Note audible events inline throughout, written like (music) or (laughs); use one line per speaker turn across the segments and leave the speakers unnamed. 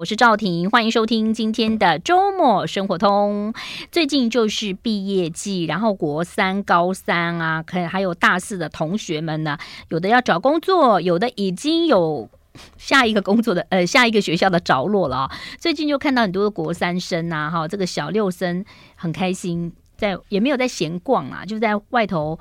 我是赵婷，欢迎收听今天的周末生活通。最近就是毕业季，然后国三、高三啊，可能还有大四的同学们呢，有的要找工作，有的已经有下一个工作的呃下一个学校的着落了啊。最近就看到很多的国三生啊，哈，这个小六生很开心，在也没有在闲逛啊，就在外头。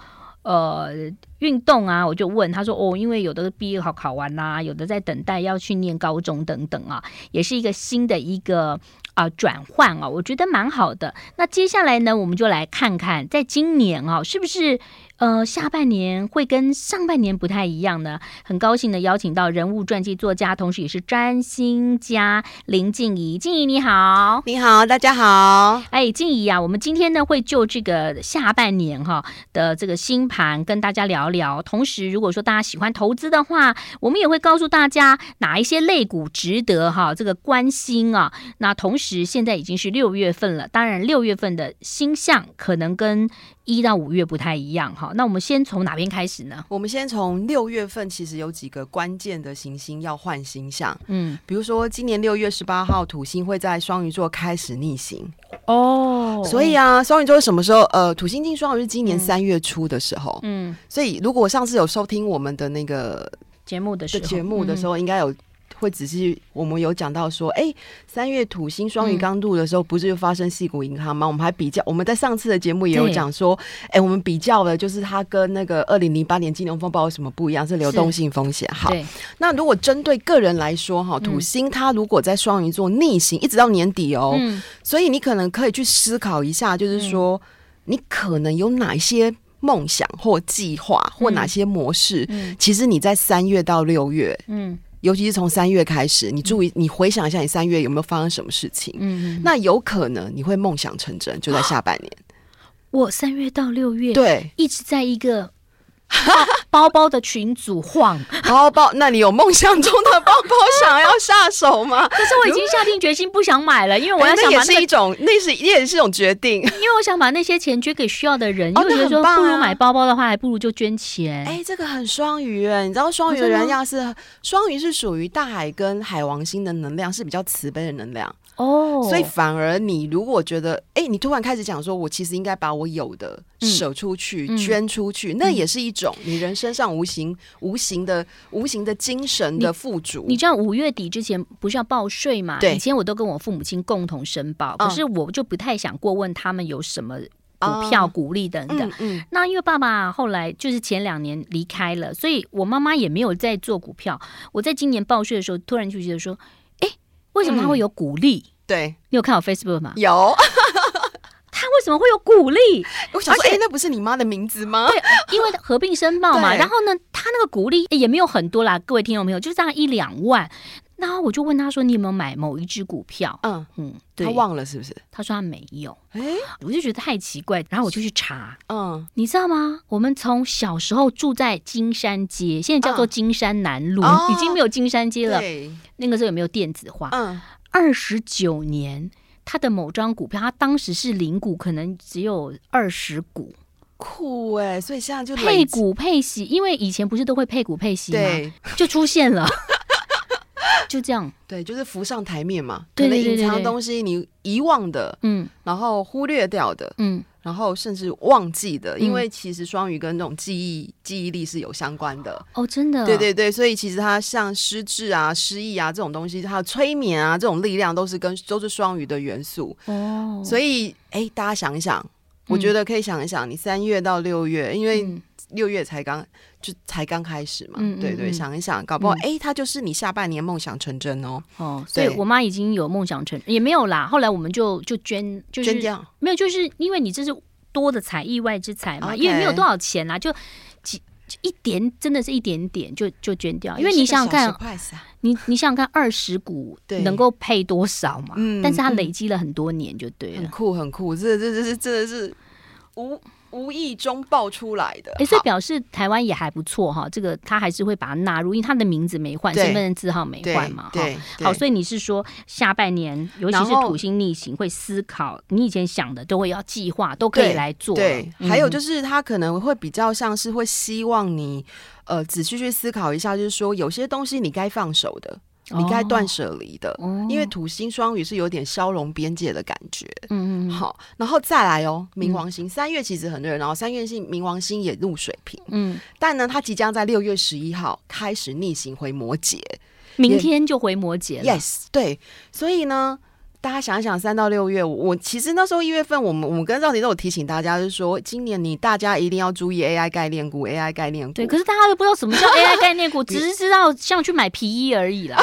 呃，运动啊，我就问他说，哦，因为有的毕业考考完啦，有的在等待要去念高中等等啊，也是一个新的一个啊、转换啊，我觉得蛮好的。那接下来呢，我们就来看看，在今年啊，是不是？呃，下半年会跟上半年不太一样呢。很高兴的邀请到人物传记作家，同时也是占星家林静怡。静怡你好，
你好，大家好。
哎，静怡啊，我们今天呢会就这个下半年哈的这个星盘跟大家聊聊。同时，如果说大家喜欢投资的话，我们也会告诉大家哪一些类股值得哈这个关心啊。那同时，现在已经是六月份了，当然六月份的星象可能跟一到五月不太一样哈，那我们先从哪边开始呢？
我们先从六月份，其实有几个关键的行星要换星象，嗯，比如说今年六月十八号土星会在双鱼座开始逆行哦，所以啊，双鱼座什么时候？呃，土星进双鱼是今年三月初的时候，嗯，所以如果上次有收听我们的那个
节目的时候，
节目的时候，应该有。会仔细，我们有讲到说，哎，三月土星双鱼刚度的时候，不是就发生矽谷银行吗？嗯、我们还比较，我们在上次的节目也有讲说，哎，我们比较了就是它跟那个二零零八年金融风暴有什么不一样？是流动性风险。好，那如果针对个人来说，哈，土星它如果在双鱼座逆行，一直到年底哦，嗯、所以你可能可以去思考一下，就是说，你可能有哪些梦想或计划，或哪些模式，嗯、其实你在三月到六月，嗯。尤其是从三月开始，你注意，你回想一下，你三月有没有发生什么事情？嗯，那有可能你会梦想成真，就在下半年。
我三月到六月，
对，
一直在一个。(laughs) 包包的群组晃
包包，那你有梦想中的包包想要下手吗？(laughs)
可是我已经下定决心不想买了，因为我要想把、那个欸、那
也是一种，那是也是一种决定，(laughs) 因
为我想把那些钱捐给需要的人。因为我觉得说，不如买包包的话，还不如就捐钱。
哎、欸，这个很双鱼哎，你知道双鱼的人要是双鱼是属于大海跟海王星的能量，是比较慈悲的能量。哦，所以反而你如果觉得，哎、欸，你突然开始讲说，我其实应该把我有的舍出去、嗯、捐出去，嗯、那也是一种你人身上无形、无形的、无形的精神的富足。
你知道五月底之前不是要报税吗？对，以前我都跟我父母亲共同申报，可是我就不太想过问他们有什么股票、股利等等。嗯，嗯，那因为爸爸后来就是前两年离开了，所以我妈妈也没有在做股票。我在今年报税的时候，突然就觉得说。为什么他会有股利？
嗯、对，
你有看我 Facebook 吗？
有。
他为什么会有鼓励？
我想说，哎那不是你妈的名字吗？
对，因为合并申报嘛。然后呢，他那个鼓励也没有很多啦，各位听众朋友，就是大概一两万。然后我就问他说：“你有没有买某一只股票？”嗯嗯，对，
他忘了是不是？
他说他没有。哎、欸，我就觉得太奇怪，然后我就去查。嗯，你知道吗？我们从小时候住在金山街，现在叫做金山南路，嗯、已经没有金山街了。对，那个时候有没有电子化？嗯，二十九年，他的某张股票，他当时是零股，可能只有二十股。
酷哎、欸！所以现在就
配股配息，因为以前不是都会配股配息吗？对，就出现了。(laughs) 就这样，
对，就是浮上台面嘛。对对对对，可能隐藏东西，你遗忘的，嗯，然后忽略掉的，嗯，然后甚至忘记的，因为其实双鱼跟那种记忆、记忆力是有相关的。
哦，真的。
对对对，所以其实它像失智啊、失忆啊这种东西，还有催眠啊这种力量，都是跟都是双鱼的元素。哦，所以哎，大家想一想，我觉得可以想一想，你三月到六月，因为六月才刚。就才刚开始嘛，对对，想一想，搞不好哎、嗯欸，他就是你下半年梦想成真哦。哦，
所以我妈已经有梦想成，也没有啦。后来我们就就捐，就是捐掉没有，就是因为你这是多的财，意外之财嘛因为没有多少钱啦，就几就一点，真的是一点点就就捐掉。因为你想想看，你你想想看，二十股能够配多少嘛？嗯，但是它累积了很多年，就对了，
很酷很酷，这这这这真的是无。无意中爆出来的，
哎，所以表示台湾也还不错哈。这个他还是会把它纳入，因为他的名字没换，身份证字号没换嘛。对，好，所以你是说下半年，尤其是土星逆行，会思考你以前想的，都会要计划，都可以来做。
对，还有就是他可能会比较像是会希望你呃仔细去思考一下，就是说有些东西你该放手的你该断舍离的，
哦、
因为土星双鱼是有点消融边界的感觉。
嗯嗯，
好，然后再来哦，冥王星三、嗯、月其实很热，然后三月星冥王星也入水瓶，嗯，但呢，它即将在六月十一号开始逆行回摩羯，
明天就回摩羯了。
Yes，对，所以呢。大家想想，三到六月，我其实那时候一月份，我们我们跟赵迪都有提醒大家，就是说今年你大家一定要注意 AI 概念股，AI 概念股。
对，可是大家都不知道什么叫 AI 概念股，(laughs) 只是知道像去买皮衣而已啦。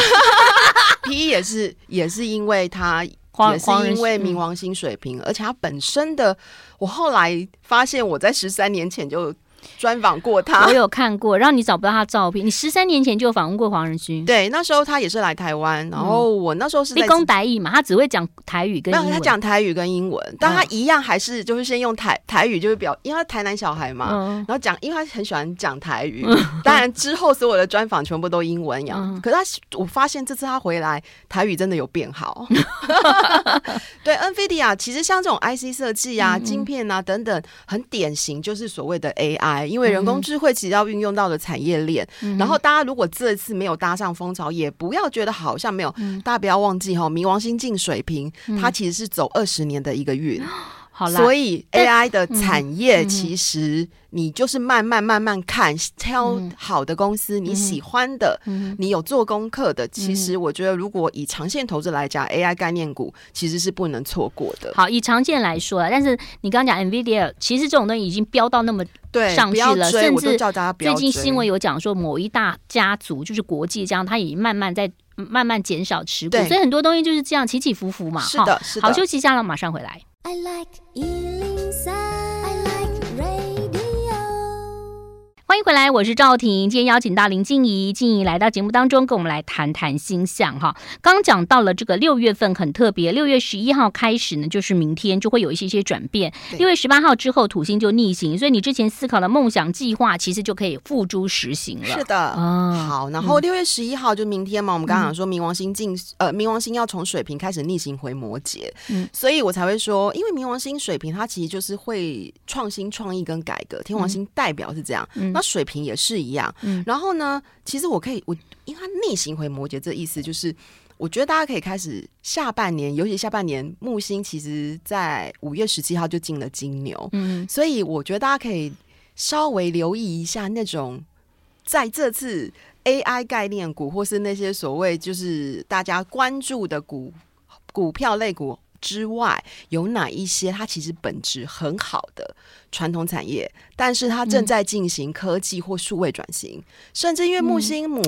(laughs)
皮衣也是也是因为它也是因为冥王星水平，而且它本身的，我后来发现我在十三年前就。专访过他，
我有看过，然后你找不到他照片。你十三年前就访问过黄仁勋，
对，那时候他也是来台湾，然后我那时候是在
立功台语嘛，他只会讲台语跟
他讲台语跟英文，但他一样还是就是先用台台语就是表，因为他台南小孩嘛，嗯、然后讲，因为他很喜欢讲台语，嗯、(laughs) 当然之后所有的专访全部都英文样，嗯、可是他我发现这次他回来台语真的有变好，(laughs) (laughs) 对，NVIDIA 其实像这种 IC 设计啊、嗯、晶片啊等等，很典型就是所谓的 AI。因为人工智慧其实要运用到的产业链，嗯、然后大家如果这次没有搭上风潮，也不要觉得好像没有。嗯、大家不要忘记哈，冥王星进水瓶，嗯、它其实是走二十年的一个运。(laughs) 好啦，所以 AI 的产业其实你就是慢慢慢慢看，挑好的公司，你喜欢的，你有做功课的。其实我觉得，如果以长线投资来讲，AI 概念股其实是不能错过的。
好，以长线来说啊，但是你刚刚讲 NVIDIA，其实这种东西已经飙到那么对上去了，甚至最近新闻有讲说，某一大家族就是国际这样，它已经慢慢在慢慢减少持股，所以很多东西就是这样起起伏伏嘛。
是的，是的。
好，休息一下了，马上回来。
I like Ealing
Sun. 欢迎回来，我是赵婷。今天邀请到林静怡，静怡来到节目当中，跟我们来谈谈星象哈。刚讲到了这个六月份很特别，六月十一号开始呢，就是明天就会有一些些转变。六月十八号之后，土星就逆行，所以你之前思考的梦想计划，其实就可以付诸实行了。
是的，哦、好。然后六月十一号就明天嘛，嗯、我们刚刚讲说冥王星进呃，冥王星要从水瓶开始逆行回摩羯，嗯，所以我才会说，因为冥王星水瓶它其实就是会创新、创意跟改革，天王星代表是这样，嗯。水瓶也是一样，嗯，然后呢，其实我可以，我因为它逆行回摩羯，这意思就是，我觉得大家可以开始下半年，尤其下半年木星其实在五月十七号就进了金牛，嗯，所以我觉得大家可以稍微留意一下那种在这次 AI 概念股或是那些所谓就是大家关注的股股票类股。之外，有哪一些它其实本质很好的传统产业，但是它正在进行科技或数位转型，嗯、甚至因为木星母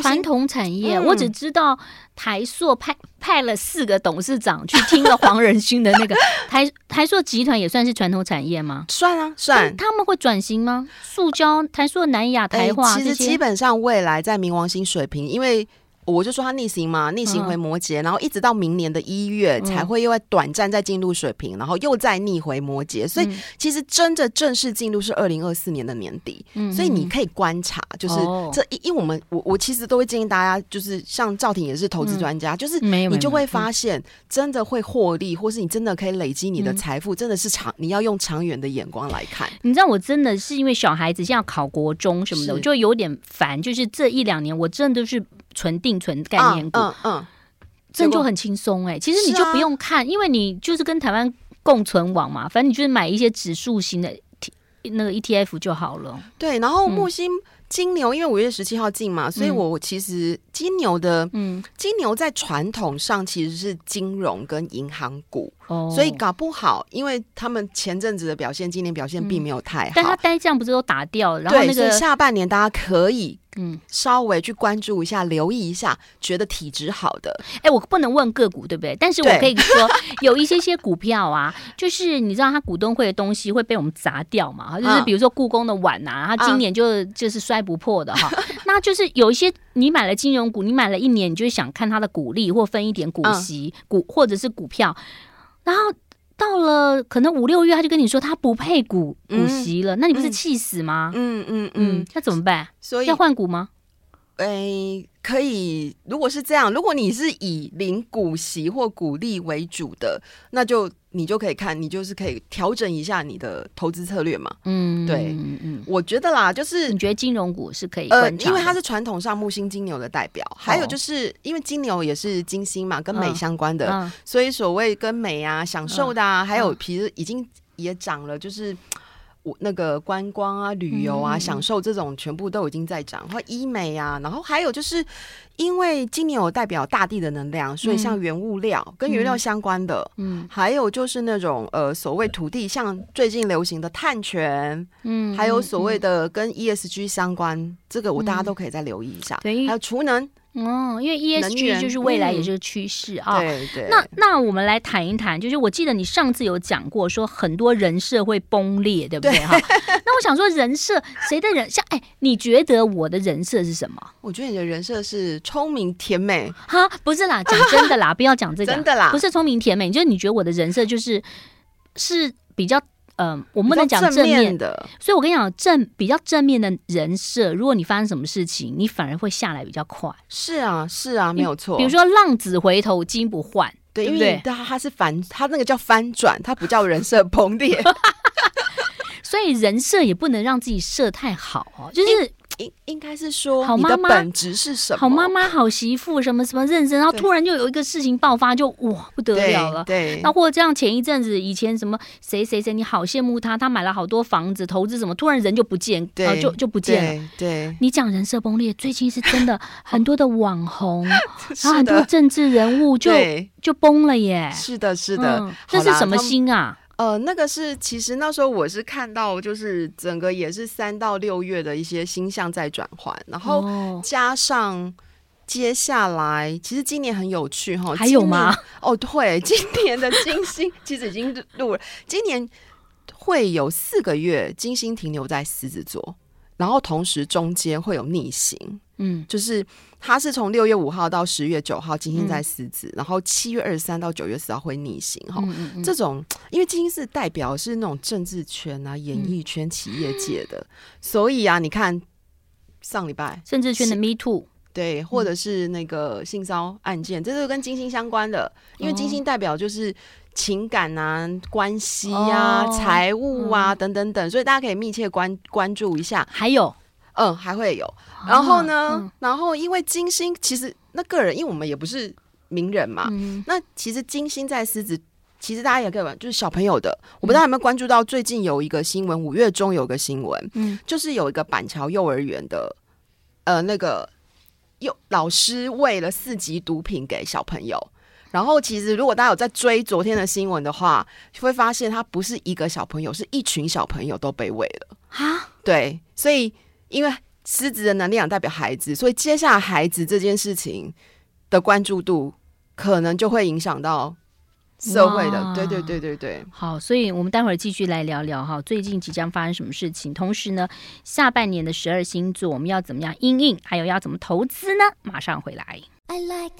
传统产业，嗯、我只知道台塑派派了四个董事长去听了黄仁勋的那个 (laughs) 台台塑集团，也算是传统产业吗？
算啊，算。
他们会转型吗？塑胶、台塑、南亚、台化，
欸、其实基本上未来在冥王星水平，因为。我就说他逆行嘛，逆行回摩羯，嗯、然后一直到明年的一月才会又会短暂再进入水平，嗯、然后又再逆回摩羯，所以其实真的正式进入是二零二四年的年底。嗯、所以你可以观察，就是这一，因为我们我我其实都会建议大家，就是像赵婷也是投资专家，嗯、就是你就会发现真的会获利，或是你真的可以累积你的财富，真的是长，你要用长远的眼光来看。
你知道我真的是因为小孩子现在要考国中什么的，我就有点烦，就是这一两年我真的是。纯定存概念股，嗯嗯，这、嗯、就很轻松哎。其实你就不用看，啊、因为你就是跟台湾共存网嘛，反正你就是买一些指数型的 T 那个 ETF 就好了。
对，然后木星金牛，因为五月十七号进嘛，嗯、所以我其实金牛的，嗯，金牛在传统上其实是金融跟银行股，哦，所以搞不好，因为他们前阵子的表现，今年表现并没有太好，嗯、
但他呆账不是都打掉了，然后那个
下半年大家可以。嗯，稍微去关注一下，留意一下，觉得体质好的。
哎、欸，我不能问个股，对不对？但是我可以说，(laughs) 有一些些股票啊，就是你知道，它股东会的东西会被我们砸掉嘛？就是比如说故宫的碗啊，它今年就就是摔不破的哈。嗯、(laughs) 那就是有一些你买了金融股，你买了一年，你就想看它的股利或分一点股息，嗯、股或者是股票，然后。到了可能五六月，他就跟你说他不配股股息了，嗯、那你不是气死吗？
嗯嗯嗯，嗯，
那怎么办？
所以
要换股吗？
诶，可以。如果是这样，如果你是以领股息或股利为主的，那就你就可以看，你就是可以调整一下你的投资策略嘛。嗯，对，嗯嗯，我觉得啦，就是
你觉得金融股是可以
呃，因为它是传统上木星金牛的代表，还有就是因为金牛也是金星嘛，跟美相关的，所以所谓跟美啊、享受的啊，嗯、还有其实已经也涨了，就是。我那个观光啊、旅游啊、嗯、享受这种全部都已经在涨，或医美啊，然后还有就是因为今年有代表大地的能量，所以像原物料、嗯、跟原料相关的，嗯，还有就是那种呃所谓土地，像最近流行的碳权，嗯，还有所谓的跟 ESG 相关，嗯、这个我大家都可以再留意一下，还有储能。
哦，因为 ESG 就是未来也是个趋势啊。
对对。
那那我们来谈一谈，就是我记得你上次有讲过，说很多人设会崩裂，对不对哈？(laughs) 那我想说，人设谁的人像？哎，你觉得我的人设是什么？
我觉得你的人设是聪明甜美。
哈，不是啦，(laughs) 讲真的啦，不要讲这个，
真的啦，
不是聪明甜美，就是你觉得我的人设就是是比较。嗯，我们不能讲正面的，所以我跟你讲，正比较正面的人设，如果你发生什么事情，你反而会下来比较快。
是啊，是啊，没有错。
比如说浪子回头金不换，对，对不对？
他他是反，他那个叫翻转，他不叫人设崩裂。(laughs)
所以人设也不能让自己设太好哦，就是。
应应该是说，好妈妈本质是什么？
好妈妈、好媳妇，什么什么认真，然后突然就有一个事情爆发，就哇不得了了。对，那或者这样，前一阵子以前什么谁谁谁，你好羡慕他，他买了好多房子，投资什么，突然人就不见，呃，就就不见了。
对，
你讲人设崩裂，最近是真的很多的网红，(laughs) 然后很多政治人物就就崩了耶。
是的，是的，
这是什么心啊？
呃，那个是其实那时候我是看到，就是整个也是三到六月的一些星象在转换，然后加上接下来，其实今年很有趣哈，
还有吗？
哦，对，(laughs) 今年的金星其实已经录了，今年会有四个月金星停留在狮子座，然后同时中间会有逆行。嗯，就是它是从六月五号到十月九号，金星在狮子，嗯、然后七月二十三到九月十号会逆行哈。嗯嗯嗯，这种因为金星是代表是那种政治圈啊、演艺圈、企业界的，嗯、所以啊，你看上礼拜
政治圈的 Me Too，
对，或者是那个性骚案件，嗯、这都是跟金星相关的，因为金星代表就是情感啊、关系啊、哦、财务啊、嗯、等等等，所以大家可以密切关关注一下。
还有。
嗯，还会有。然后呢？然后因为金星其实那个人，因为我们也不是名人嘛。嗯、那其实金星在狮子，其实大家也可以问，就是小朋友的。我不知道有没有关注到最近有一个新闻，五月中有个新闻，嗯，就是有一个板桥幼儿园的，呃，那个幼老师喂了四级毒品给小朋友。然后其实如果大家有在追昨天的新闻的话，会发现他不是一个小朋友，是一群小朋友都被喂了啊。对，所以。因为狮子的能量代表孩子，所以接下来孩子这件事情的关注度，可能就会影响到社会的。对对对对对。好，
所以我们待会儿继续来聊聊哈，最近即将发生什么事情？同时呢，下半年的十二星座我们要怎么样应应，还有要怎么投资呢？马上回来。I like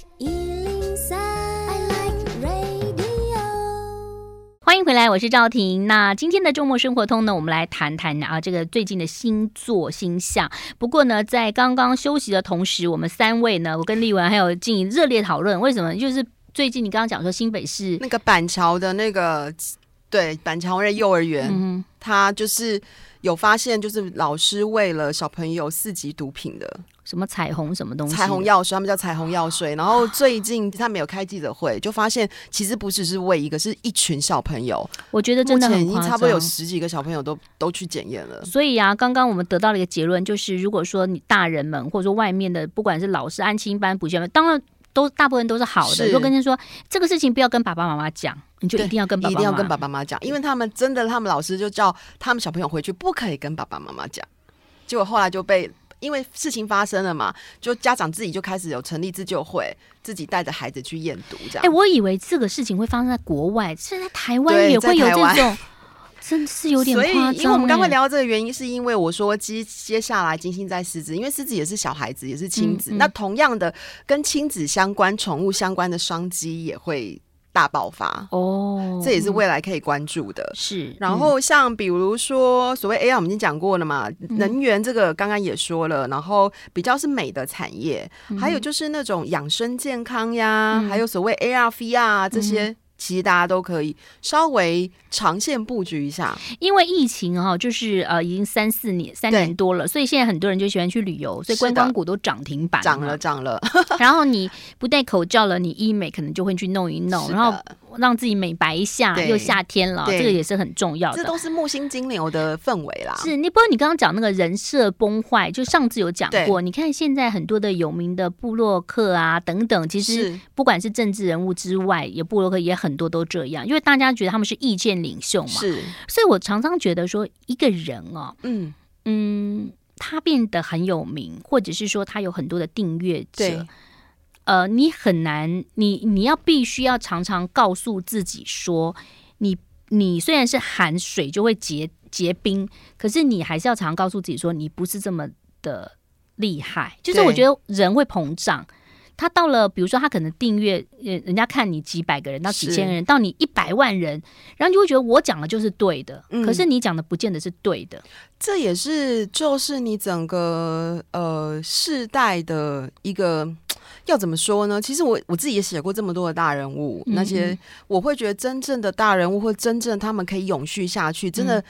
欢迎回来，我是赵婷。那今天的周末生活通呢，我们来谈谈啊，这个最近的星座星象。不过呢，在刚刚休息的同时，我们三位呢，我跟丽文还有进行热烈讨论。为什么？就是最近你刚刚讲说新北市
那个板桥的那个，对，板桥的幼儿园，嗯、他就是有发现，就是老师为了小朋友四级毒品的。
什么彩虹什么东西？
彩虹药水，他们叫彩虹药水。然后最近他们有开记者会，就发现其实不只是为一个，是一群小朋友。
我觉得真的
已经差不多有十几个小朋友都都去检验了。
所以啊，刚刚我们得到了一个结论，就是如果说你大人们或者说外面的，不管是老师、安亲班、补习班，当然都大部分都是好的。是如果跟他说这个事情不要跟爸爸妈妈讲，你就一定要跟一定要跟爸爸妈妈讲，
因为他们真的，他们老师就叫他们小朋友回去不可以跟爸爸妈妈讲。结果后来就被。因为事情发生了嘛，就家长自己就开始有成立自救会，自己带着孩子去验毒这样。哎、
欸，我以为这个事情会发生在国外，现在台湾也会有这种，真的是有点夸张。所以，
因为我们刚刚聊到这个原因，是因为我说接接下来金星在狮子，因为狮子也是小孩子，也是亲子。嗯嗯、那同样的，跟亲子相关、宠物相关的商机也会大爆发
哦，
这也是未来可以关注的。
是，
然后像比如说所谓 AI，我们已经讲过了嘛，能源这个刚刚也说了，然后比较是美的产业，还有就是那种养生健康呀，还有所谓 AR、VR 这些。其实大家都可以稍微长线布局一下，
因为疫情哈，就是呃，已经三四年、三年多了，所以现在很多人就喜欢去旅游，所以观光股都涨停板，
涨了涨了。
然后你不戴口罩了，你医美可能就会去弄一弄，然后。让自己美白一下，又夏天了，这个也是很重要的。
这都是木星金牛的氛围啦。
是，你不过你刚刚讲那个人设崩坏，就上次有讲过。你看现在很多的有名的布洛克啊等等，其实不管是政治人物之外，也布洛克也很多都这样，因为大家觉得他们是意见领袖嘛。
是，
所以我常常觉得说，一个人哦，嗯嗯，他变得很有名，或者是说他有很多的订阅者。呃，你很难，你你要必须要常常告诉自己说，你你虽然是含水就会结结冰，可是你还是要常常告诉自己说，你不是这么的厉害。就是我觉得人会膨胀，他到了，比如说他可能订阅，人，人家看你几百个人到几千个人，到你一百万人，然后就会觉得我讲的就是对的，嗯，可是你讲的不见得是对的。
这也是就是你整个呃世代的一个。要怎么说呢？其实我我自己也写过这么多的大人物，嗯、那些我会觉得真正的大人物，或真正他们可以永续下去，真的，嗯、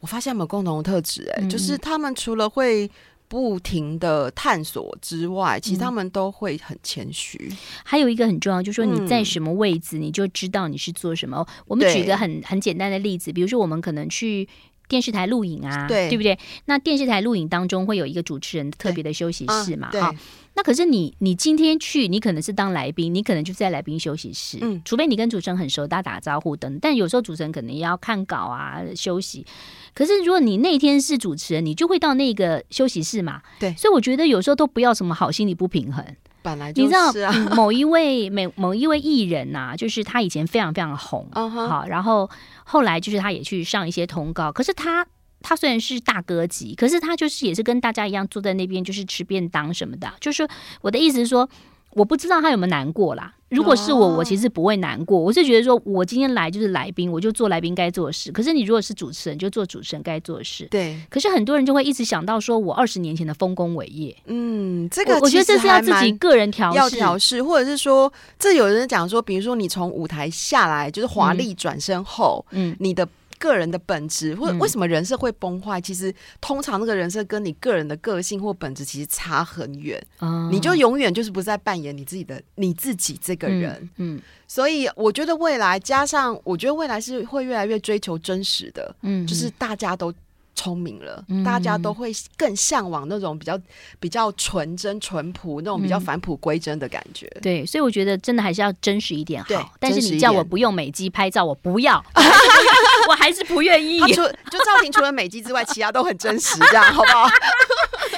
我发现他们有共同的特质，哎，就是他们除了会不停的探索之外，其实他们都会很谦虚。还
有一个很重要，就是说你在什么位置，你就知道你是做什么。嗯、我们举个很很简单的例子，比如说我们可能去。电视台录影啊，对，对不对？那电视台录影当中会有一个主持人特别的休息室嘛？哈、啊，那可是你，你今天去，你可能是当来宾，你可能就是在来宾休息室。嗯，除非你跟主持人很熟，大家打个招呼等。但有时候主持人可能也要看稿啊，休息。可是如果你那天是主持人，你就会到那个休息室嘛？对。所以我觉得有时候都不要什么好心理不平衡。
本来就是啊，
你知道某一位 (laughs) 某某一位艺人呐、啊，就是他以前非常非常红，好、uh-huh，然后后来就是他也去上一些通告，可是他他虽然是大哥级，可是他就是也是跟大家一样坐在那边，就是吃便当什么的。就是我的意思是说，我不知道他有没有难过啦。如果是我，我其实不会难过。我是觉得说，我今天来就是来宾，我就做来宾该做的事。可是你如果是主持人，就做主持人该做的事。对。可是很多人就会一直想到说，我二十年前的丰功伟业。
嗯，这个
我，我觉得这是要自己个人调
要调试，或者是说，这有人讲说，比如说你从舞台下来，就是华丽转身后，嗯，你的。个人的本质，或为什么人设会崩坏？嗯、其实通常那个人设跟你个人的个性或本质其实差很远，嗯，你就永远就是不再扮演你自己的你自己这个人。嗯，嗯，所以我觉得未来加上，我觉得未来是会越来越追求真实的，嗯，就是大家都。聪明了，大家都会更向往那种比较比较纯真、淳朴那种比较返璞归真的感觉。
对，所以我觉得真的还是要真实一点好。但是你叫我不用美肌拍照，我不要，(laughs) 我还是不愿意。
就就赵婷除了美肌之外，其他都很真实，这样好不好？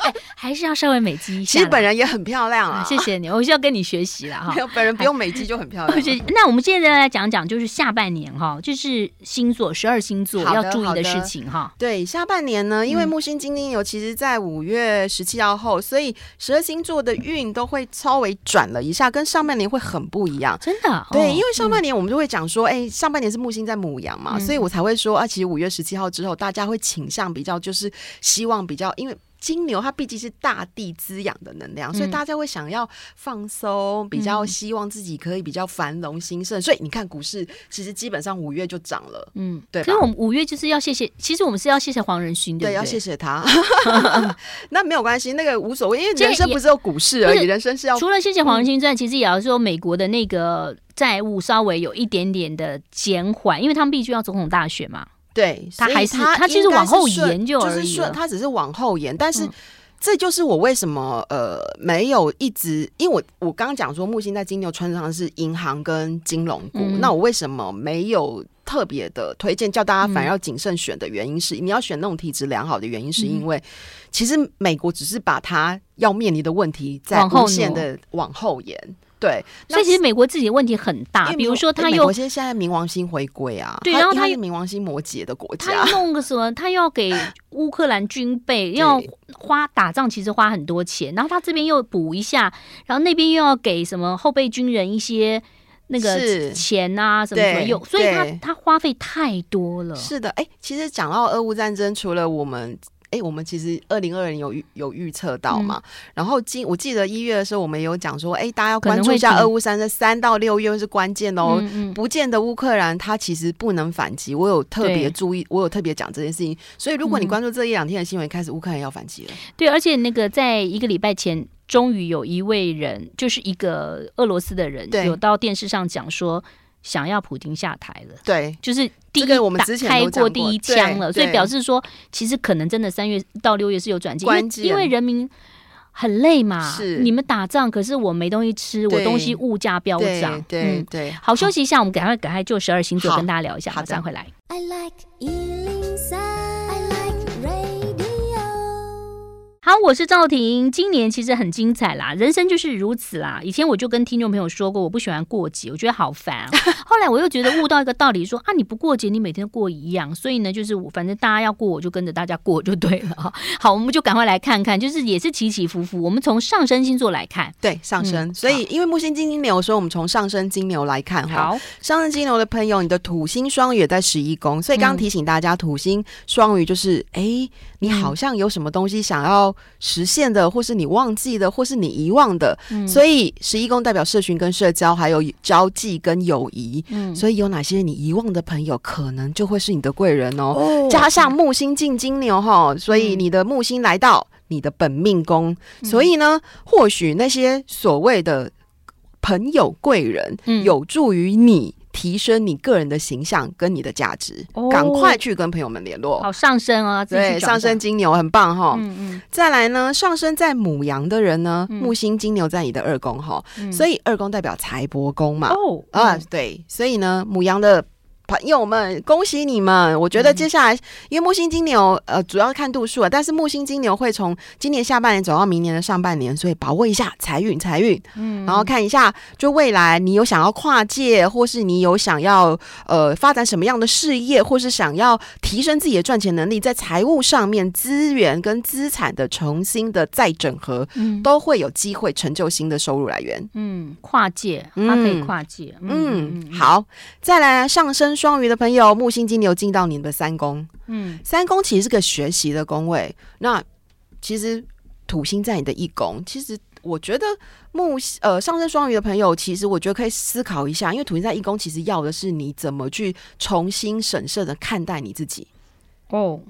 欸、(laughs) 还是要稍微美肌一下。
其实本人也很漂亮啊，(laughs)
谢谢你，我需要跟你学习了哈。
本人不用美肌就很漂亮。
那我们现在来讲讲，就是下半年哈，就是星座十二星座要注意的事情哈。
对，下半年呢，因为木星金牛其实在五月十七号后，所以十二星座的运都会稍微转了一下，跟上半年会很不一样。
真的？
对，因为上半年我们就会讲说，哎、欸，上半年是木星在母羊嘛，所以我才会说啊，其实五月十七号之后，大家会倾向比较就是希望比较，因为。金牛它毕竟是大地滋养的能量，嗯，所以大家会想要放松，比较希望自己可以比较繁荣兴盛，嗯。所以你看股市其实基本上五月就涨了，嗯，对。
所以我们五月就是要谢谢，其实我们是要谢谢黄仁勋，对，对，
要谢谢他。(laughs) (laughs) 那没有关系，那个无所谓，因为人生不是有股市而已，人生是要除
了谢谢黄仁勋之外，其实也要说美国的那个债务稍微有一点点的减缓，因为他们必须要总统大选嘛。
对，
他还是他其实往后延就
是顺，他只是往后延，但是这就是我为什么呃没有一直，因为我我刚刚讲说木星在金牛穿上是银行跟金融股，嗯，那我为什么没有特别的推荐叫大家反而要谨慎选的原因是，嗯，你要选那种体质良好的原因是因为，其实美国只是把它要面临的问题在无限的往后延。对，
所以其实美国自己的问题很大，比如说他又
现在冥王星回归啊，
对，然后他
是冥王星摩羯的国家，
他弄个什么，他又要给 (laughs) 乌克兰军备，要花打仗，其实花很多钱，然后他这边又补一下，然后那边又要给什么后备军人一些那个钱啊什么什么用，所以他他花费太多了。
是的，哎，其实讲到俄乌战争，除了我们。哎，我们其实二零二零有预有预测到嘛？嗯、然后今我记得一月的时候，我们有讲说，哎，大家要关注一下俄乌战争，三到六月是关键哦。嗯嗯、不见得乌克兰他其实不能反击，我有特别注意，我有特别讲这件事情。所以如果你关注这一两天的新闻，开始乌克兰要反击了。
对，而且那个在一个礼拜前，终于有一位人，就是一个俄罗斯的人，对有到电视上讲说。想要普京下台了，
对，
就是第一我们之前开过第一枪了，所以表示说，其实可能真的三月到六月是有转机，因为人民很累嘛，是。你们打仗，可是我没东西吃，我东西物价飙涨，
对对，
好，休息一下，我们赶快赶快就十二星座跟大家聊一下，马上回来。好，我是赵婷。今年其实很精彩啦，人生就是如此啦。以前我就跟听众朋友说过，我不喜欢过节，我觉得好烦啊。后来我又觉得悟到一个道理说，说啊，你不过节，你每天都过一样。所以呢，就是我反正大家要过，我就跟着大家过就对了哈。好，我们就赶快来看看，就是也是起起伏伏。我们从上升星座来看，
对上升。嗯、所以因为木星金牛，所以我们从上升金牛来看哈。好，上升金牛的朋友，你的土星双鱼也在十一宫，所以刚刚提醒大家，土星双鱼就是诶你好像有什么东西想要实现的，或是你忘记的，或是你遗忘的，嗯、所以十一宫代表社群跟社交，还有交际跟友谊。嗯，所以有哪些你遗忘的朋友，可能就会是你的贵人哦。哦，加上木星进金牛哈，所以你的木星来到你的本命宫，嗯、所以呢，或许那些所谓的朋友贵人，有助于你。提升你个人的形象跟你的价值，赶、哦、快去跟朋友们联络。
好，上升啊，
对，上升金牛很棒哈。嗯嗯。再来呢，上升在母羊的人呢，嗯、木星金牛在你的二宫哈，嗯、所以二宫代表财帛宫嘛。哦。啊，对，所以呢，母羊的。朋友们，恭喜你们！我觉得接下来，嗯、因为木星金牛，呃，主要看度数啊，但是木星金牛会从今年下半年走到明年的上半年，所以把握一下财运，财运。嗯，然后看一下，就未来你有想要跨界，或是你有想要呃发展什么样的事业，或是想要提升自己的赚钱能力，在财务上面资源跟资产的重新的再整合，嗯，都会有机会成就新的收入来源。
嗯，跨界，它可以跨界。嗯，
嗯嗯好，再来上升。双鱼的朋友，木星金牛进到你的三宫，嗯，三宫其实是个学习的宫位。那其实土星在你的一宫，其实我觉得木呃上升双鱼的朋友，其实我觉得可以思考一下，因为土星在一宫，其实要的是你怎么去重新审慎的看待你自己。哦，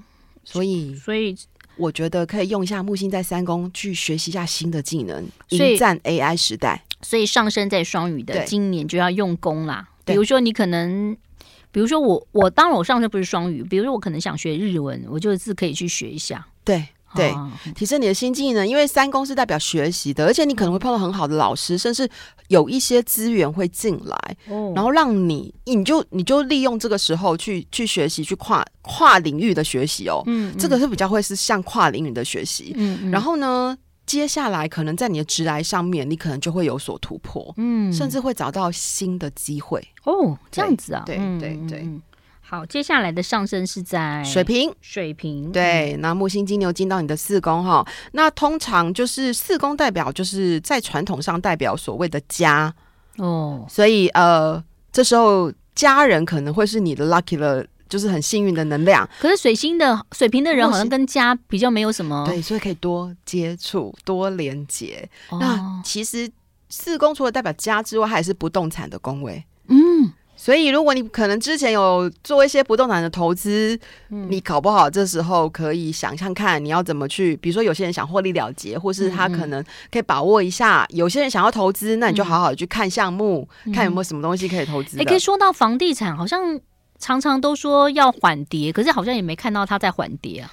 所以
所以
我觉得可以用一下木星在三宫去学习一下新的技能，迎战 AI 时代。
所以上升在双鱼的今年就要用功啦，比如说你可能。比如说我，我当然我上升不是双鱼。比如说我可能想学日文，我就是可以去学一下。
对对，啊、提升你的新技能，因为三宫是代表学习的，而且你可能会碰到很好的老师，甚至有一些资源会进来，哦、然后让你，你就你就利用这个时候去去学习，去跨跨领域的学习哦。嗯，嗯，这个是比较会是像跨领域的学习。嗯，嗯，然后呢，接下来可能在你的直来上面，你可能就会有所突破，嗯，甚至会找到新的机会
哦。这样子啊，
对对对。
好，接下来的上升是在
水平，
水平
对。那木星金牛进到你的四宫哈，那通常就是四宫代表就是在传统上代表所谓的家哦，所以呃，这时候家人可能会是你的 lucky 了。就是很幸运的能量，
可是水星的水瓶的人好像跟家比较没有什么，
对，所以可以多接触、多连接。哦、那其实四宫除了代表家之外，还是不动产的宫位。嗯，所以如果你可能之前有做一些不动产的投资，嗯、你搞不好这时候可以想象看你要怎么去。比如说有些人想获利了结，或是他可能可以把握一下。嗯、有些人想要投资，那你就好好去看项目，嗯、看有没有什么东西可以投资。
也可以说到房地产，好像。常常都说要缓跌，可是好像也没看到它在缓跌啊。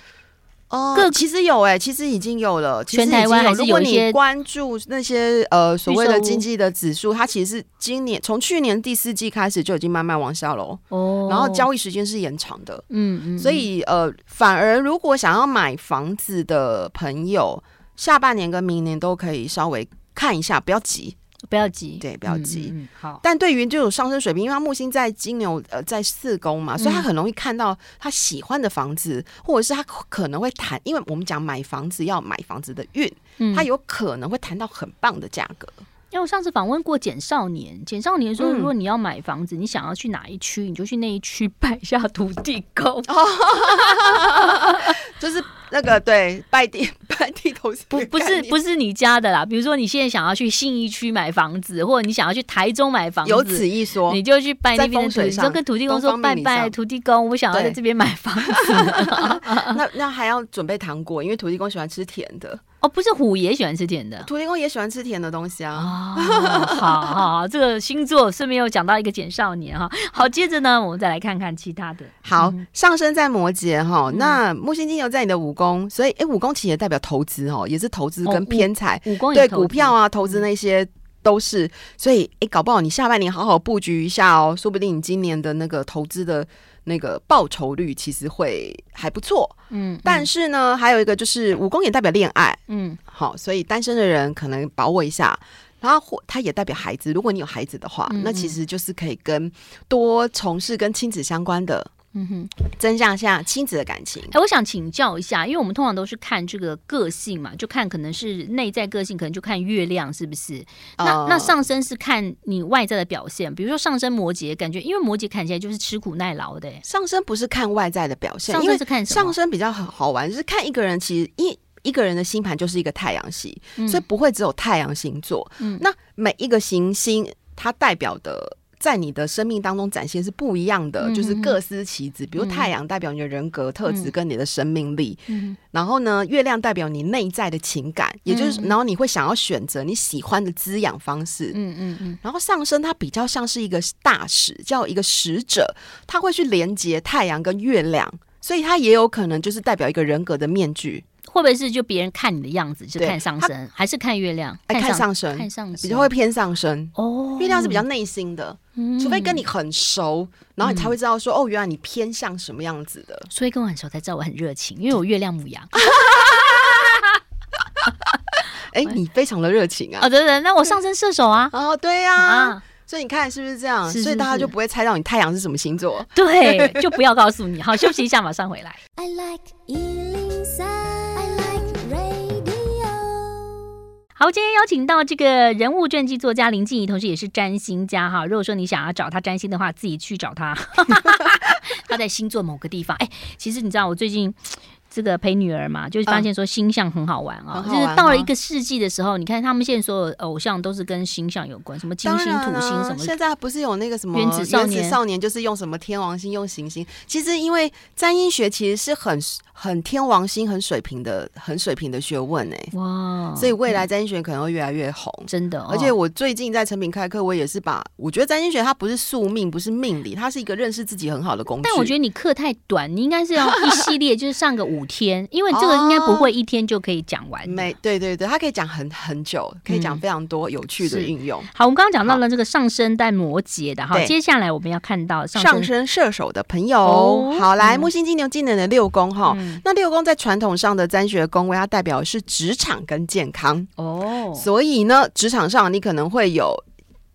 哦，个其实有哎、欸，其实已经有了。
全台湾还是有一些
关注那些呃所谓的经济的指数，它其实是今年从去年第四季开始就已经慢慢往下喽。哦，然后交易时间是延长的。嗯嗯，所以呃，反而如果想要买房子的朋友，下半年跟明年都可以稍微看一下，不要急。
不要急，
对，不要急。
嗯嗯、好，
但对于这种上升水平，因为他木星在金牛，呃，在四宫嘛，所以他很容易看到他喜欢的房子，或者是他可能会谈，因为我们讲买房子要买房子的运，嗯、他有可能会谈到很棒的价格。
因为我上次访问过简少年，简少年说，如果你要买房子，嗯、你想要去哪一区，你就去那一区 (laughs) 拜一下土地公，(laughs)
就是那个对拜地 (laughs) 拜地头
不不是不是你家的啦。比如说你现在想要去信义区买房子，或者你想要去台中买房子，
有此一说，
你就去拜那边的土地，就跟土地公说拜拜土地公，我想要在这边买房子。(laughs)
那那还要准备糖果，因为土地公喜欢吃甜的。
哦，不是虎爷喜欢吃甜的，
土地公也喜欢吃甜的东西啊。
哦、好好，好，这个星座顺便又讲到一个简少年哈。好，接着呢，我们再来看看其他的。
好，嗯、上升在摩羯哈，那木星金牛在你的五宫，所以哎，五宫其实也代表投资哦，也是投资跟偏
财。
对股票啊，投资那些都是。所以哎，搞不好你下半年好好布局一下哦，说不定你今年的那个投资的。那个报酬率其实会还不错，嗯，但是呢，还有一个就是武功也代表恋爱，嗯，好，所以单身的人可能把握一下，然后或它也代表孩子，如果你有孩子的话，嗯嗯，那其实就是可以跟多从事跟亲子相关的。嗯哼，增加一下亲子的感情。
哎，我想请教一下，因为我们通常都是看这个个性嘛，就看可能是内在个性，可能就看月亮是不是？呃、那那上升是看你外在的表现，比如说上升摩羯，感觉因为摩羯看起来就是吃苦耐劳的。
上升不是看外在的表现，
上升是看？
上升比较好好玩，就是看一个人，其实一一个人的星盘就是一个太阳系，嗯、所以不会只有太阳星座。嗯，那每一个行星它代表的。在你的生命当中展现是不一样的，嗯、就是各司其职。比如太阳代表你的人格特质跟你的生命力，嗯、然后呢，月亮代表你内在的情感，也就是，然后你会想要选择你喜欢的滋养方式。嗯嗯嗯。然后上升它比较像是一个大使，叫一个使者，他会去连接太阳跟月亮，所以它也有可能就是代表一个人格的面具。
会不会是就别人看你的样子就看上升，还是看月亮？
看上升，
看上升
比较会偏上升哦。月亮是比较内心的，除非跟你很熟，然后你才会知道说哦，原来你偏向什么样子的。
所以跟我很熟才知道我很热情，因为我月亮母羊。(laughs)
哎，你非常的热情啊！
哦，对对，那我上升射手啊。(laughs)
哦，对呀。所以你看是不是这样？所以大家就不会猜到你太阳是什么星座。
对，就不要告诉你。好，休息一下，马上回来。I like 好，今天邀请到这个人物传记作家林静怡，同时也是占星家哈。如果说你想要找他占星的话，自己去找他。(laughs) 他在星座某个地方。哎，其实你知道，我最近。这个陪女儿嘛，就是发现说星象很好玩啊，就是到了一个世纪的时候，你看他们现在所有偶像都是跟星象有关，什么金星、土星什么。
现在不是有那个什么原子少年？少年就是用什么天王星，用行星。其实因为占星学其实是很很天王星、很水平的、很水平的学问哎。哇！所以未来占星学可能会越来越红，
真的。
而且我最近在成品开课，我也是把我觉得占星学它不是宿命，不是命理，它是一个认识自己很好的工具。
但我觉得你课太短，你应该是要一系列，(laughs) 就是上个五。五天，因为这个应该不会一天就可以讲完。
没，对对对，它可以讲很很久，可以讲非常多有趣的运用。
好，我们刚刚讲到了这个上升带摩羯的，好，接下来我们要看到
上升射手的朋友。好，来木星金牛今年的六宫哈，那六宫在传统上的占学宫位，它代表的是职场跟健康哦，所以呢，职场上你可能会有。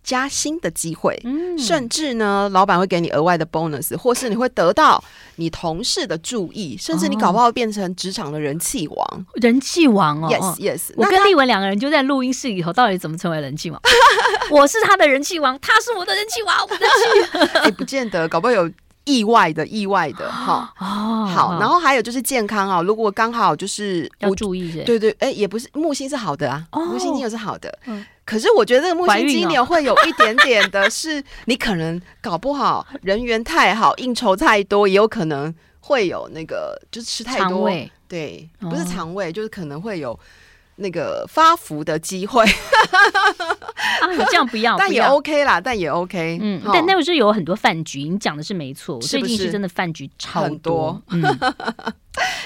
加薪的机会，嗯、甚至呢，老板会给你额外的 bonus，或是你会得到你同事的注意，甚至你搞不好变成职场的人气王。
人气王哦
，yes yes。
我跟丽文两个人就在录音室里头，到底怎么成为人气王？(laughs) 我是他的人气王，他是我的人气王，我的气。(laughs)
哎，不见得，搞不好有意外的，意外的 (gasps) 哈。哦，好，然后还有就是健康啊，如果刚好就是
要注意，
对对，哎，也不是木星是好的啊，哦、木星金牛是好的。嗯可是我觉得这个木星金牛会有一点点的是，你可能搞不好人缘太好，应酬太多，也有可能会有那个就是吃太多，对，不是肠胃，就是可能会有那个发福的机会。(laughs)
啊，这样不要，(laughs)
但也 OK 啦，但也 OK。
嗯，但那个时候有很多饭局，你讲的是没错，最近是真的饭局超多。(laughs)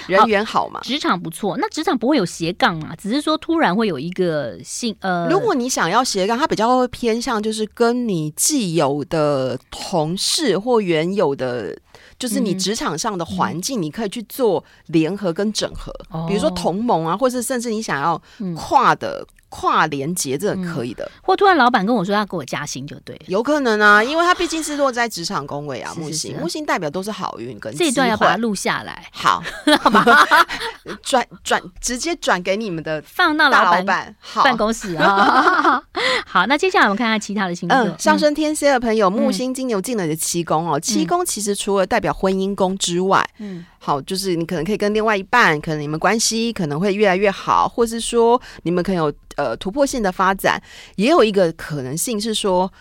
人缘好嘛？
职场不错，那职场不会有斜杠嘛？只是说突然会有一个性呃，
如果你想要斜杠，它比较会偏向就是跟你既有的同事或原有的，就是你职场上的环境，你可以去做联合跟整合，嗯、比如说同盟啊，或是甚至你想要跨的。嗯跨连接这可以的，嗯、
或突然老板跟我说要给我加薪就对，
有可能啊，因为他毕竟是落在职场工位啊，木星。木星代表都是好运跟
这一段要把它录下来，
好，(laughs) 好吧，(laughs) 转转直接转给你们的
放到老板办公室啊。(laughs) 好，那接下来我们看看其他的星座。
嗯，上升天蝎的朋友，木星金牛进了你的七宫哦。七宫其实除了代表婚姻宫之外，嗯，好，就是你可能可以跟另外一半，可能你们关系可能会越来越好，或是说你们可能有呃突破性的发展，也有一个可能性是说。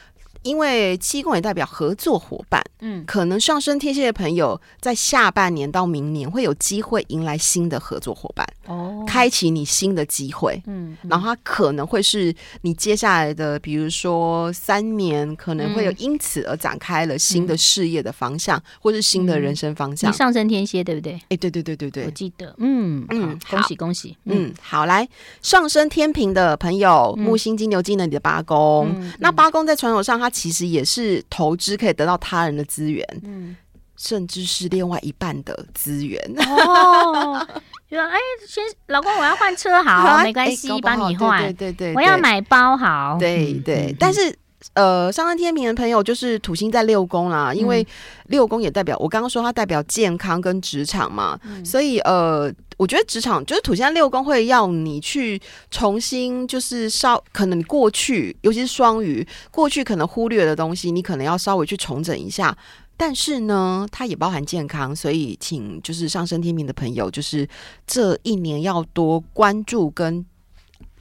因为七宫也代表合作伙伴，嗯，可能上升天蝎的朋友在下半年到明年会有机会迎来新的合作伙伴，哦，开启你新的机会，嗯，嗯，然后它可能会是你接下来的，比如说三年，可能会有因此而展开了新的事业的方向，嗯、或是新的人生方向。
你上升天蝎对不对？
哎，对对对对对，
我记得，嗯嗯，恭喜恭喜，
嗯，嗯好，来上升天平的朋友，木星金牛进了你的八宫，嗯、那八宫在传统上它。其实也是投资可以得到他人的资源，嗯，甚至是另外一半的资源哦。就说哎，先老公，我要换车，好，啊、(laughs) 没关系，帮、欸、你换。对对，对我要买包，好。对对，嗯、但是呃，上升天平的朋友就是土星在六宫啦，因为六宫也代表我刚刚说它代表健康跟职场嘛，嗯、所以呃。我觉得职场就是土星六宫会要你去重新，就是稍可能你过去，尤其是双鱼，过去可能忽略的东西，你可能要稍微去重整一下。但是呢，它也包含健康，所以请就是上升天命的朋友，就是这一年要多关注跟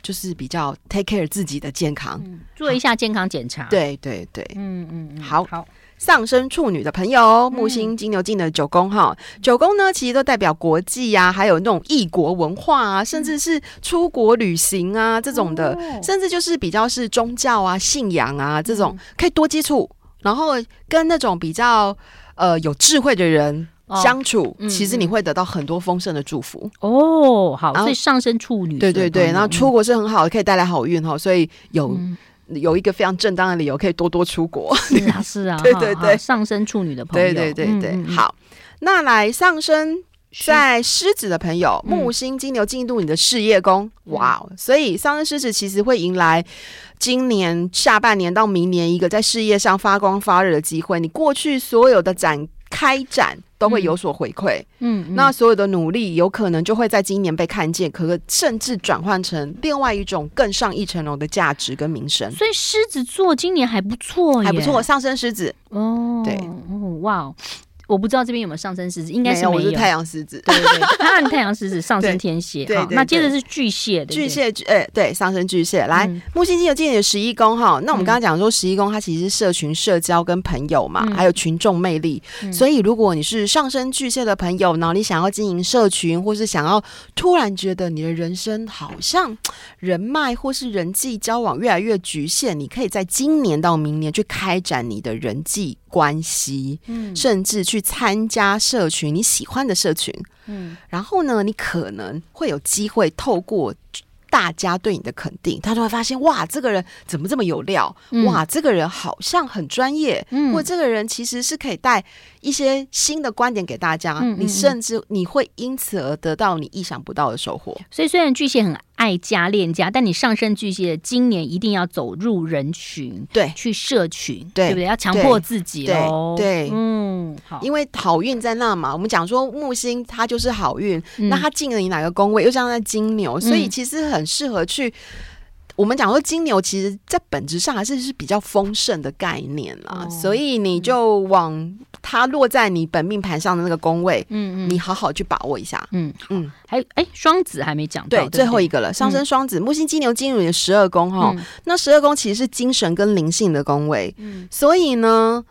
就是比较 take care 自己的健康，
嗯、做一下健康检查。
对对对，嗯
嗯嗯，
好好。上升处女的朋友，木星金牛进的九宫哈，嗯、九宫呢其实都代表国际呀、啊，还有那种异国文化啊，甚至是出国旅行啊这种的，哦、甚至就是比较是宗教啊、信仰啊这种，可以多接触，然后跟那种比较呃有智慧的人相处，其实你会得到很多丰盛的祝福。
哦。好，所以上升处女，
对对对，然后出国是很好的，可以带来好运哈，所以有。嗯有一个非常正当的理由，可以多多出国。
是啊，(laughs) 是啊，对对对，上升处女的朋友，
对对对对，好。那来上升在狮子的朋友，木星金牛进入你的事业宫，哇！所以上升狮子其实会迎来今年下半年到明年一个在事业上发光发热的机会。你过去所有的展开展。都会有所回馈，嗯，嗯，那所有的努力有可能就会在今年被看见，可甚至转换成另外一种更上一层楼的价值跟名声。
所以狮子座今年还不错，
还不错，上升狮子哦，对，
哦，哇。我不知道这边有没有上升狮子，应该是没有。
我是太阳狮子，
对对对，他太阳狮子上升天蝎，好，那接着是巨蟹的
巨蟹，哎，对，上升巨蟹。来，木星金牛进你的十一宫哈，那我们刚刚讲说十一宫它其实是社群、社交跟朋友嘛，还有群众魅力。所以如果你是上升巨蟹的朋友呢，你想要经营社群，或是想要突然觉得你的人生好像人脉或是人际交往越来越局限，你可以在今年到明年去开展你的人际。关系，嗯，甚至去参加社群，你喜欢的社群，嗯，然后呢，你可能会有机会透过大家对你的肯定，他就会发现，哇，这个人怎么这么有料？嗯、哇，这个人好像很专业，嗯，或这个人其实是可以带一些新的观点给大家，你甚至你会因此而得到你意想不到的收获。
所以，虽然巨蟹很。爱家恋家，但你上升巨蟹，今年一定要走入人群，
对，
去社群，对，对不对？要强迫自己喽，
对，嗯，好，因为好运在那嘛。我们讲说木星它就是好运，嗯、那它进了你哪个宫位？又像在金牛，所以其实很适合去。我们讲说金牛，其实在本质上还是是比较丰盛的概念啦，哦、所以你就往它落在你本命盘上的那个宫位，嗯嗯，你好好去把握一下，嗯嗯。
还有哎，双子还没讲到，
对，对对？最后一个了，上升双子，嗯、木星金牛进入你的十二宫哈，嗯、那十二宫其实是精神跟灵性的宫位，嗯，所以呢，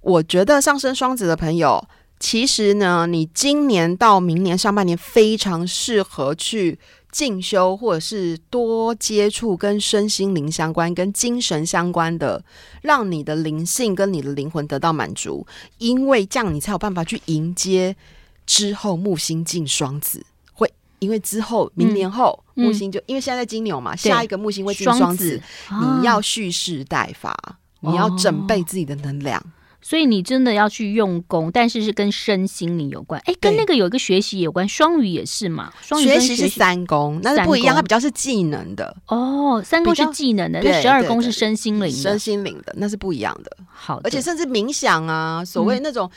我觉得上升双子的朋友，其实呢，你今年到明年上半年非常适合去。进修，或者是多接触跟身心灵相关、跟精神相关的，让你的灵性跟你的灵魂得到满足，因为这样你才有办法去迎接之后木星进双子。会，因为之后明年后、嗯、木星就因为现在在金牛嘛，下一个木星会进双子，双子你要蓄势待发，啊、你要准备自己的能量。
所以你真的要去用功，但是是跟身心灵有关。哎，跟那个有一个学习有关，双鱼也是嘛？
学习是三宫，那是不一样，它比较是技能的。
哦，三宫是技能的，那十二宫是身心灵的。
身心灵的那是不一样的。
好，
而且甚至冥想啊，所谓那种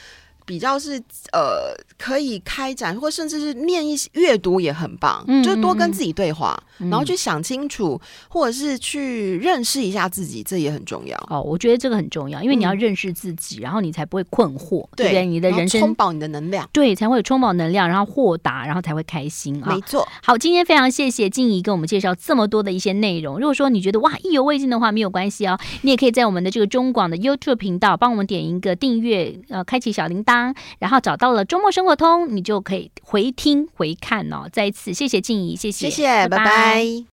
比较是呃，可以开展，或甚至是念一些阅读也很棒，嗯，就多跟自己对话，嗯，然后去想清楚，或者是去认识一下自己，这也很重要。
哦，我觉得这个很重要，因为你要认识自己，嗯，然后你才不会困惑，对不对？你的人生
充饱你的能量，
对，才会有充饱能量，然后豁达，然后才会开心啊。
没错。
好，今天非常谢谢静怡跟我们介绍这么多的一些内容。如果说你觉得哇意犹未尽的话，没有关系哦，你也可以在我们的这个中广的 YouTube 频道帮我们点一个订阅，呃，开启小铃铛，然后找到了周末生活通，你就可以回听回看哦。再一次谢谢静怡，谢谢，
谢谢，拜拜。拜拜。